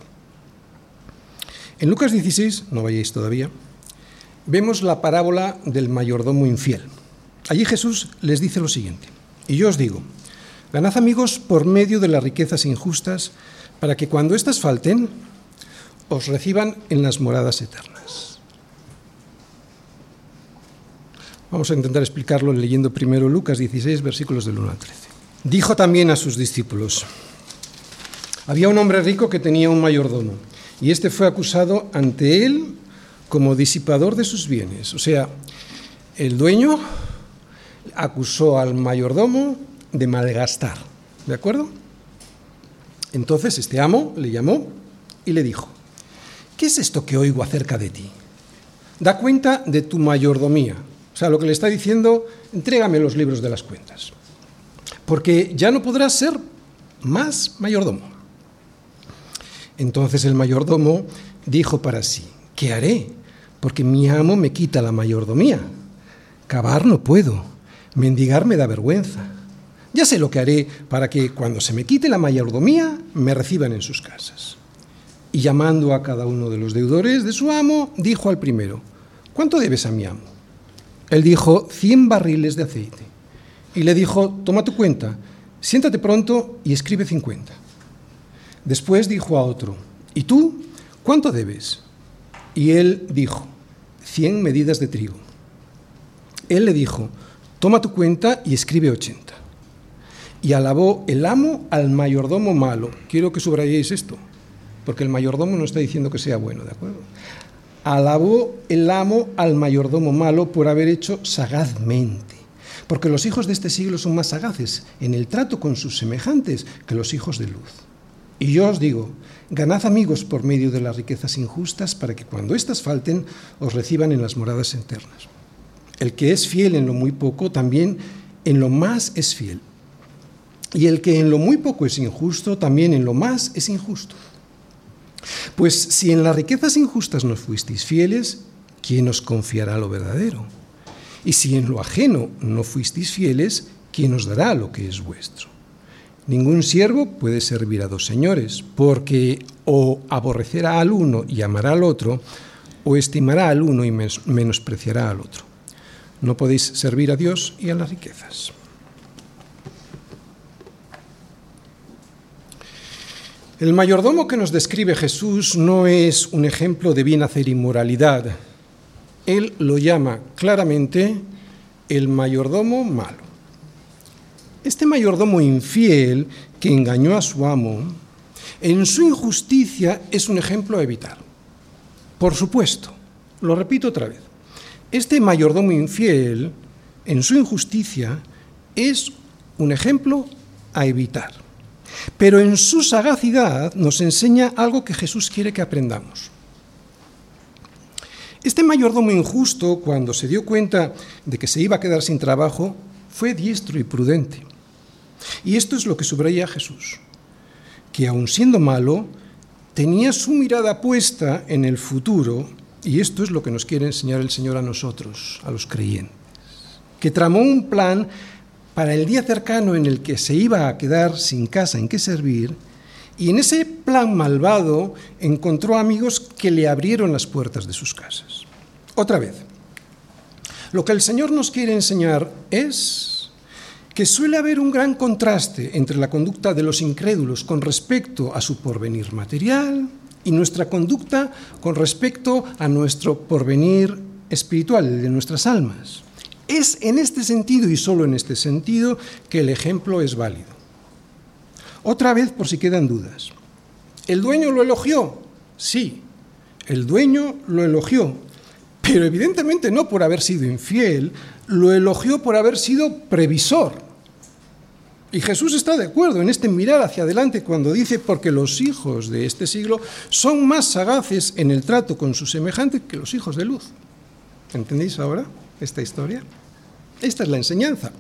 En Lucas 16, no vayáis todavía, vemos la parábola del mayordomo infiel. Allí Jesús les dice lo siguiente, y yo os digo, ganad amigos por medio de las riquezas injustas, para que cuando éstas falten, os reciban en las moradas eternas. Vamos a intentar explicarlo leyendo primero Lucas 16, versículos del 1 al 13. Dijo también a sus discípulos, había un hombre rico que tenía un mayordomo, y este fue acusado ante él como disipador de sus bienes. O sea, el dueño acusó al mayordomo de malgastar. ¿De acuerdo? Entonces este amo le llamó y le dijo, ¿qué es esto que oigo acerca de ti? Da cuenta de tu mayordomía. O sea, lo que le está diciendo, entrégame los libros de las cuentas. Porque ya no podrás ser más mayordomo. Entonces el mayordomo dijo para sí, ¿qué haré? Porque mi amo me quita la mayordomía. Cavar no puedo Mendigar me da vergüenza. Ya sé lo que haré para que cuando se me quite la mayordomía me reciban en sus casas. Y llamando a cada uno de los deudores de su amo, dijo al primero, ¿cuánto debes a mi amo? Él dijo, cien barriles de aceite. Y le dijo, toma tu cuenta, siéntate pronto y escribe cincuenta. Después dijo a otro, ¿y tú cuánto debes? Y él dijo, cien medidas de trigo. Él le dijo, Toma tu cuenta y escribe 80. Y alabó el amo al mayordomo malo. Quiero que subrayéis esto, porque el mayordomo no está diciendo que sea bueno, ¿de acuerdo? Alabó el amo al mayordomo malo por haber hecho sagazmente. Porque los hijos de este siglo son más sagaces en el trato con sus semejantes que los hijos de luz. Y yo os digo, ganad amigos por medio de las riquezas injustas para que cuando éstas falten os reciban en las moradas eternas. El que es fiel en lo muy poco, también en lo más es fiel. Y el que en lo muy poco es injusto, también en lo más es injusto. Pues si en las riquezas injustas no fuisteis fieles, ¿quién os confiará lo verdadero? Y si en lo ajeno no fuisteis fieles, ¿quién os dará lo que es vuestro? Ningún siervo puede servir a dos señores, porque o aborrecerá al uno y amará al otro, o estimará al uno y menospreciará al otro. No podéis servir a Dios y a las riquezas. El mayordomo que nos describe Jesús no es un ejemplo de bien hacer y moralidad. Él lo llama claramente el mayordomo malo. Este mayordomo infiel que engañó a su amo, en su injusticia es un ejemplo a evitar. Por supuesto, lo repito otra vez, este mayordomo infiel, en su injusticia, es un ejemplo a evitar. Pero en su sagacidad nos enseña algo que Jesús quiere que aprendamos. Este mayordomo injusto, cuando se dio cuenta de que se iba a quedar sin trabajo, fue diestro y prudente. Y esto es lo que subraya Jesús, que aun siendo malo, tenía su mirada puesta en el futuro y esto es lo que nos quiere enseñar el Señor a nosotros, a los creyentes, que tramó un plan para el día cercano en el que se iba a quedar sin casa en qué servir, y en ese plan malvado encontró amigos que le abrieron las puertas de sus casas. Otra vez, lo que el Señor nos quiere enseñar es que suele haber un gran contraste entre la conducta de los incrédulos con respecto a su porvenir material, y nuestra conducta con respecto a nuestro porvenir espiritual, de nuestras almas. Es en este sentido y solo en este sentido que el ejemplo es válido. Otra vez, por si quedan dudas. ¿El dueño lo elogió? Sí, el dueño lo elogió, pero evidentemente no por haber sido infiel, lo elogió por haber sido previsor y Jesús está de acuerdo en este mirar hacia adelante cuando dice, porque los hijos de este siglo son más sagaces en el trato con su semejante que los hijos de luz. ¿Entendéis ahora esta historia? Esta es la enseñanza.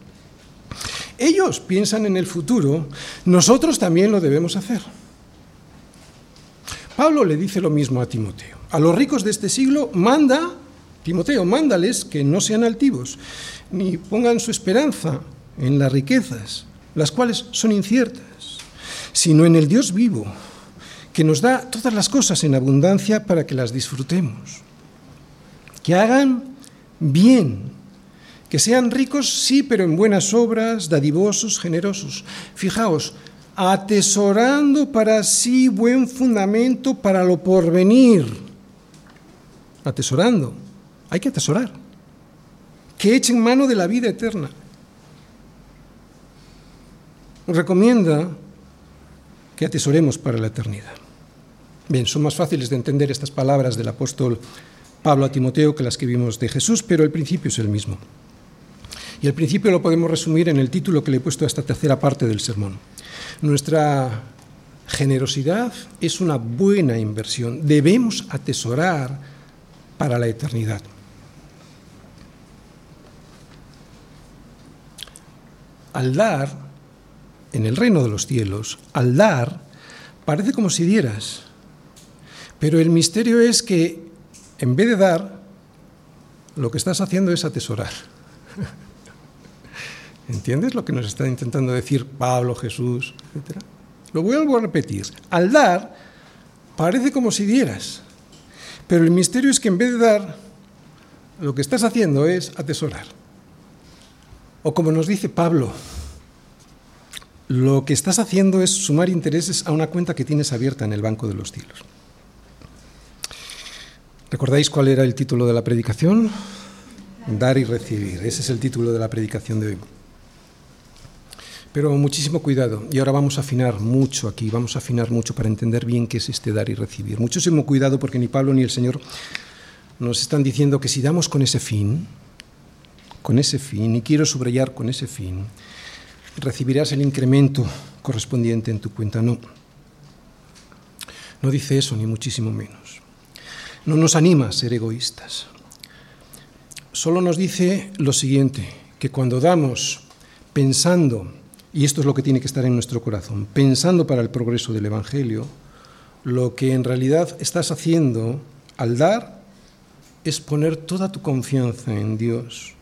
Ellos piensan en el futuro, nosotros también lo debemos hacer. Pablo le dice lo mismo a Timoteo. A los ricos de este siglo manda, Timoteo, mándales que no sean altivos, ni pongan su esperanza en las riquezas, las cuales son inciertas, sino en el Dios vivo, que nos da todas las cosas en abundancia para que las disfrutemos. Que hagan bien, que sean ricos, sí, pero en buenas obras, dadivosos, generosos. Fijaos, atesorando para sí buen fundamento para lo porvenir. Atesorando, hay que atesorar. Que echen mano de la vida eterna. Recomienda que atesoremos para la eternidad. Bien, son más fáciles de entender estas palabras del apóstol Pablo a Timoteo que las que vimos de Jesús, pero el principio es el mismo. Y el principio lo podemos resumir en el título que le he puesto a esta tercera parte del sermón. Nuestra generosidad es una buena inversión. Debemos atesorar para la eternidad. Al dar, en el reino de los cielos, al dar, parece como si dieras. Pero el misterio es que en vez de dar, lo que estás haciendo es atesorar. ¿Entiendes lo que nos está intentando decir Pablo, Jesús, etcétera? Lo vuelvo a repetir. Al dar, parece como si dieras. Pero el misterio es que en vez de dar, lo que estás haciendo es atesorar. O como nos dice Pablo, lo que estás haciendo es sumar intereses a una cuenta que tienes abierta en el Banco de los Cielos. ¿Recordáis cuál era el título de la predicación? Dar y recibir. Ese es el título de la predicación de hoy. Pero muchísimo cuidado, y ahora vamos a afinar mucho aquí, vamos a afinar mucho para entender bien qué es este dar y recibir. Muchísimo cuidado porque ni Pablo ni el Señor nos están diciendo que si damos con ese fin, con ese fin, y quiero subrayar con ese fin, recibirás el incremento correspondiente en tu cuenta. No, no dice eso, ni muchísimo menos. No nos anima a ser egoístas. Solo nos dice lo siguiente, que cuando damos pensando y esto es lo que tiene que estar en nuestro corazón, pensando para el progreso del Evangelio, lo que en realidad estás haciendo al dar es poner toda tu confianza en Dios.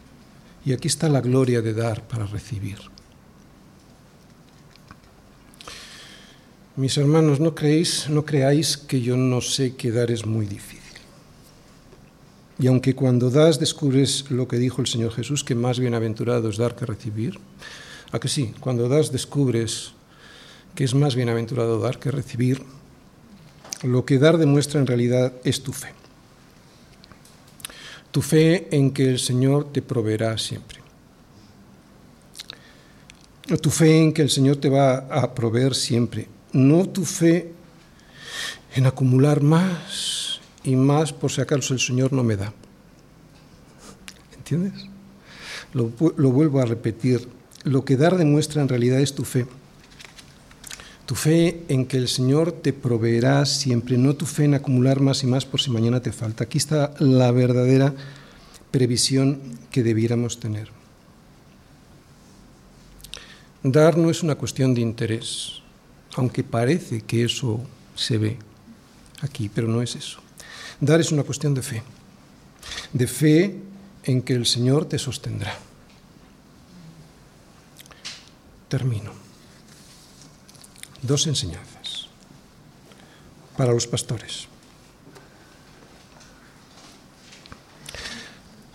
Y aquí está la gloria de dar para recibir. Mis hermanos, no creéis, no creáis que yo no sé que dar es muy difícil. Y aunque cuando das descubres lo que dijo el Señor Jesús, que más bienaventurado es dar que recibir, a que sí, cuando das descubres que es más bienaventurado dar que recibir, lo que dar demuestra en realidad es tu fe. Tu fe en que el Señor te proveerá siempre. Tu fe en que el Señor te va a proveer siempre. No tu fe en acumular más y más por si acaso el Señor no me da. ¿Entiendes? Lo, lo vuelvo a repetir lo que dar demuestra en realidad es tu fe. Tu fe en que el Señor te proveerá siempre, no tu fe en acumular más y más por si mañana te falta. Aquí está la verdadera previsión que debiéramos tener. Dar no es una cuestión de interés, aunque parece que eso se ve aquí, pero no es eso. Dar es una cuestión de fe, de fe en que el Señor te sostendrá. Termino. Dos enseñanzas para los pastores.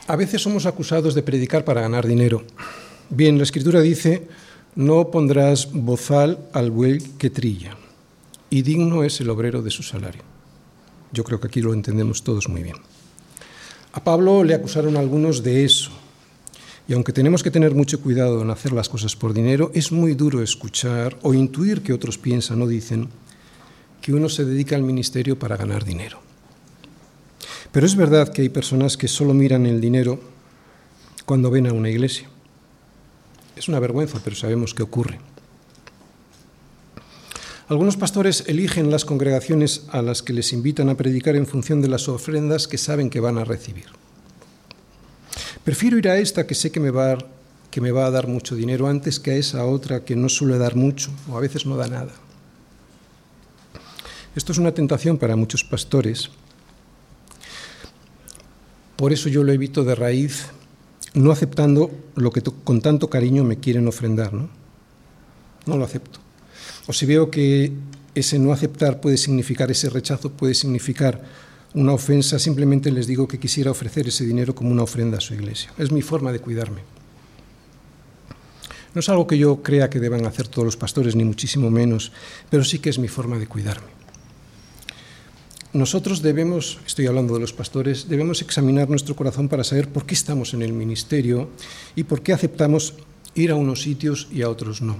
A veces somos acusados de predicar para ganar dinero. Bien, la escritura dice, no pondrás bozal al buey que trilla, y digno es el obrero de su salario. Yo creo que aquí lo entendemos todos muy bien. A Pablo le acusaron algunos de eso, y aunque tenemos que tener mucho cuidado en hacer las cosas por dinero, es muy duro escuchar o intuir que otros piensan o dicen que uno se dedica al ministerio para ganar dinero. Pero es verdad que hay personas que solo miran el dinero cuando ven a una iglesia. Es una vergüenza, pero sabemos que ocurre. Algunos pastores eligen las congregaciones a las que les invitan a predicar en función de las ofrendas que saben que van a recibir. Prefiero ir a esta que sé que me va que me va a dar mucho dinero antes que a esa otra que no suele dar mucho o a veces no da nada. Esto es una tentación para muchos pastores. Por eso yo lo evito de raíz, no aceptando lo que con tanto cariño me quieren ofrendar. ¿no? no lo acepto. O si veo que ese no aceptar puede significar, ese rechazo puede significar una ofensa, simplemente les digo que quisiera ofrecer ese dinero como una ofrenda a su iglesia. Es mi forma de cuidarme. No es algo que yo crea que deban hacer todos los pastores, ni muchísimo menos, pero sí que es mi forma de cuidarme. Nosotros debemos, estoy hablando de los pastores, debemos examinar nuestro corazón para saber por qué estamos en el ministerio y por qué aceptamos ir a unos sitios y a otros no.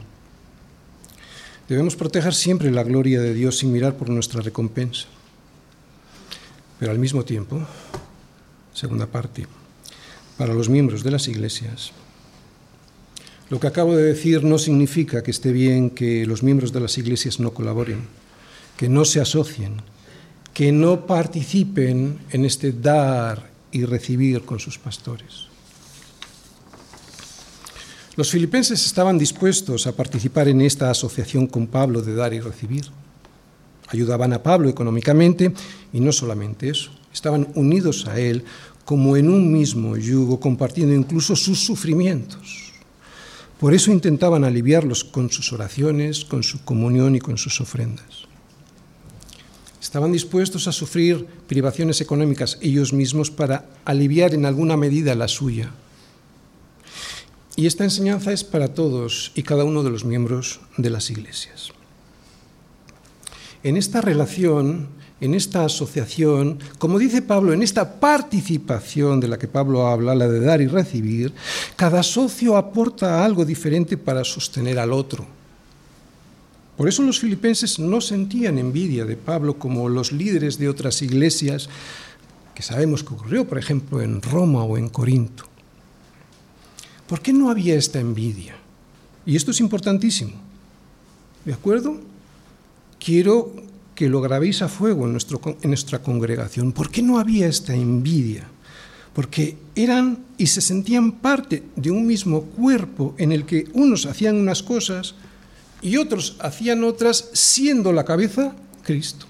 Debemos proteger siempre la gloria de Dios sin mirar por nuestra recompensa. Pero al mismo tiempo, segunda parte, para los miembros de las iglesias, lo que acabo de decir no significa que esté bien que los miembros de las iglesias no colaboren, que no se asocien, que no participen en este dar y recibir con sus pastores. Los filipenses estaban dispuestos a participar en esta asociación con Pablo de dar y recibir. Ayudaban a Pablo económicamente y no solamente eso, estaban unidos a él como en un mismo yugo, compartiendo incluso sus sufrimientos. Por eso intentaban aliviarlos con sus oraciones, con su comunión y con sus ofrendas. Estaban dispuestos a sufrir privaciones económicas ellos mismos para aliviar en alguna medida la suya. Y esta enseñanza es para todos y cada uno de los miembros de las iglesias. En esta relación, en esta asociación, como dice Pablo, en esta participación de la que Pablo habla, la de dar y recibir, cada socio aporta algo diferente para sostener al otro. Por eso los filipenses no sentían envidia de Pablo como los líderes de otras iglesias, que sabemos que ocurrió, por ejemplo, en Roma o en Corinto. ¿Por qué no había esta envidia? Y esto es importantísimo. ¿De acuerdo? Quiero que lo grabéis a fuego en, nuestro, en nuestra congregación. ¿Por qué no había esta envidia? Porque eran y se sentían parte de un mismo cuerpo en el que unos hacían unas cosas y otros hacían otras, siendo la cabeza Cristo.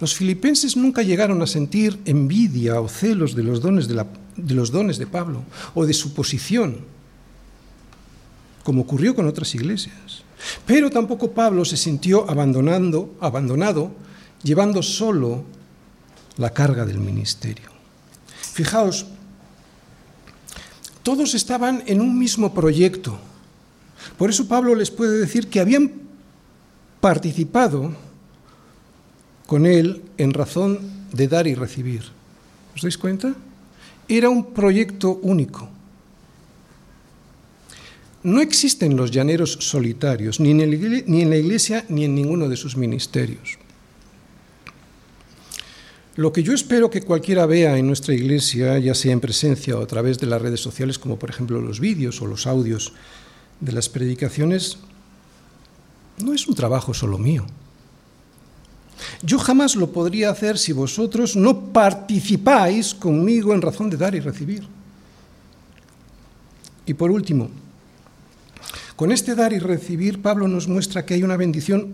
Los filipenses nunca llegaron a sentir envidia o celos de los dones de, la, de los dones de Pablo o de su posición, como ocurrió con otras iglesias. Pero tampoco Pablo se sintió abandonando, abandonado, llevando solo la carga del ministerio. Fijaos, todos estaban en un mismo proyecto. Por eso Pablo les puede decir que habían participado con él en razón de dar y recibir. ¿Os dais cuenta? Era un proyecto único. No existen los llaneros solitarios, ni en la iglesia ni en ninguno de sus ministerios. Lo que yo espero que cualquiera vea en nuestra iglesia, ya sea en presencia o a través de las redes sociales, como por ejemplo los vídeos o los audios de las predicaciones, no es un trabajo solo mío. Yo jamás lo podría hacer si vosotros no participáis conmigo en razón de dar y recibir. Y por último, con este dar y recibir, Pablo nos muestra que hay una bendición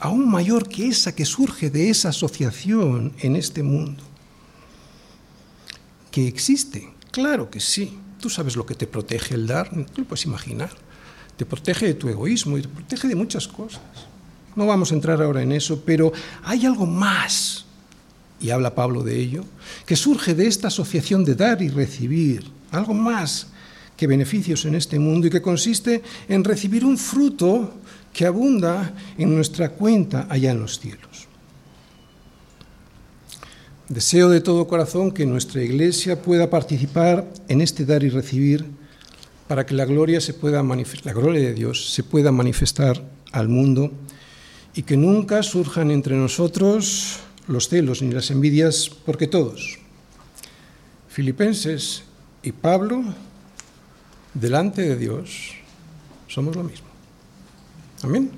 aún mayor que esa que surge de esa asociación en este mundo. ¿Que existe? Claro que sí. Tú sabes lo que te protege el dar, tú lo puedes imaginar te protege de tu egoísmo y te protege de muchas cosas. No vamos a entrar ahora en eso, pero hay algo más, y habla Pablo de ello, que surge de esta asociación de dar y recibir, algo más que beneficios en este mundo y que consiste en recibir un fruto que abunda en nuestra cuenta allá en los cielos. Deseo de todo corazón que nuestra iglesia pueda participar en este dar y recibir para que la gloria, se pueda la gloria de Dios se pueda manifestar al mundo y que nunca surjan entre nosotros los celos ni las envidias, porque todos, Filipenses y Pablo, delante de Dios, somos lo mismo. Amén.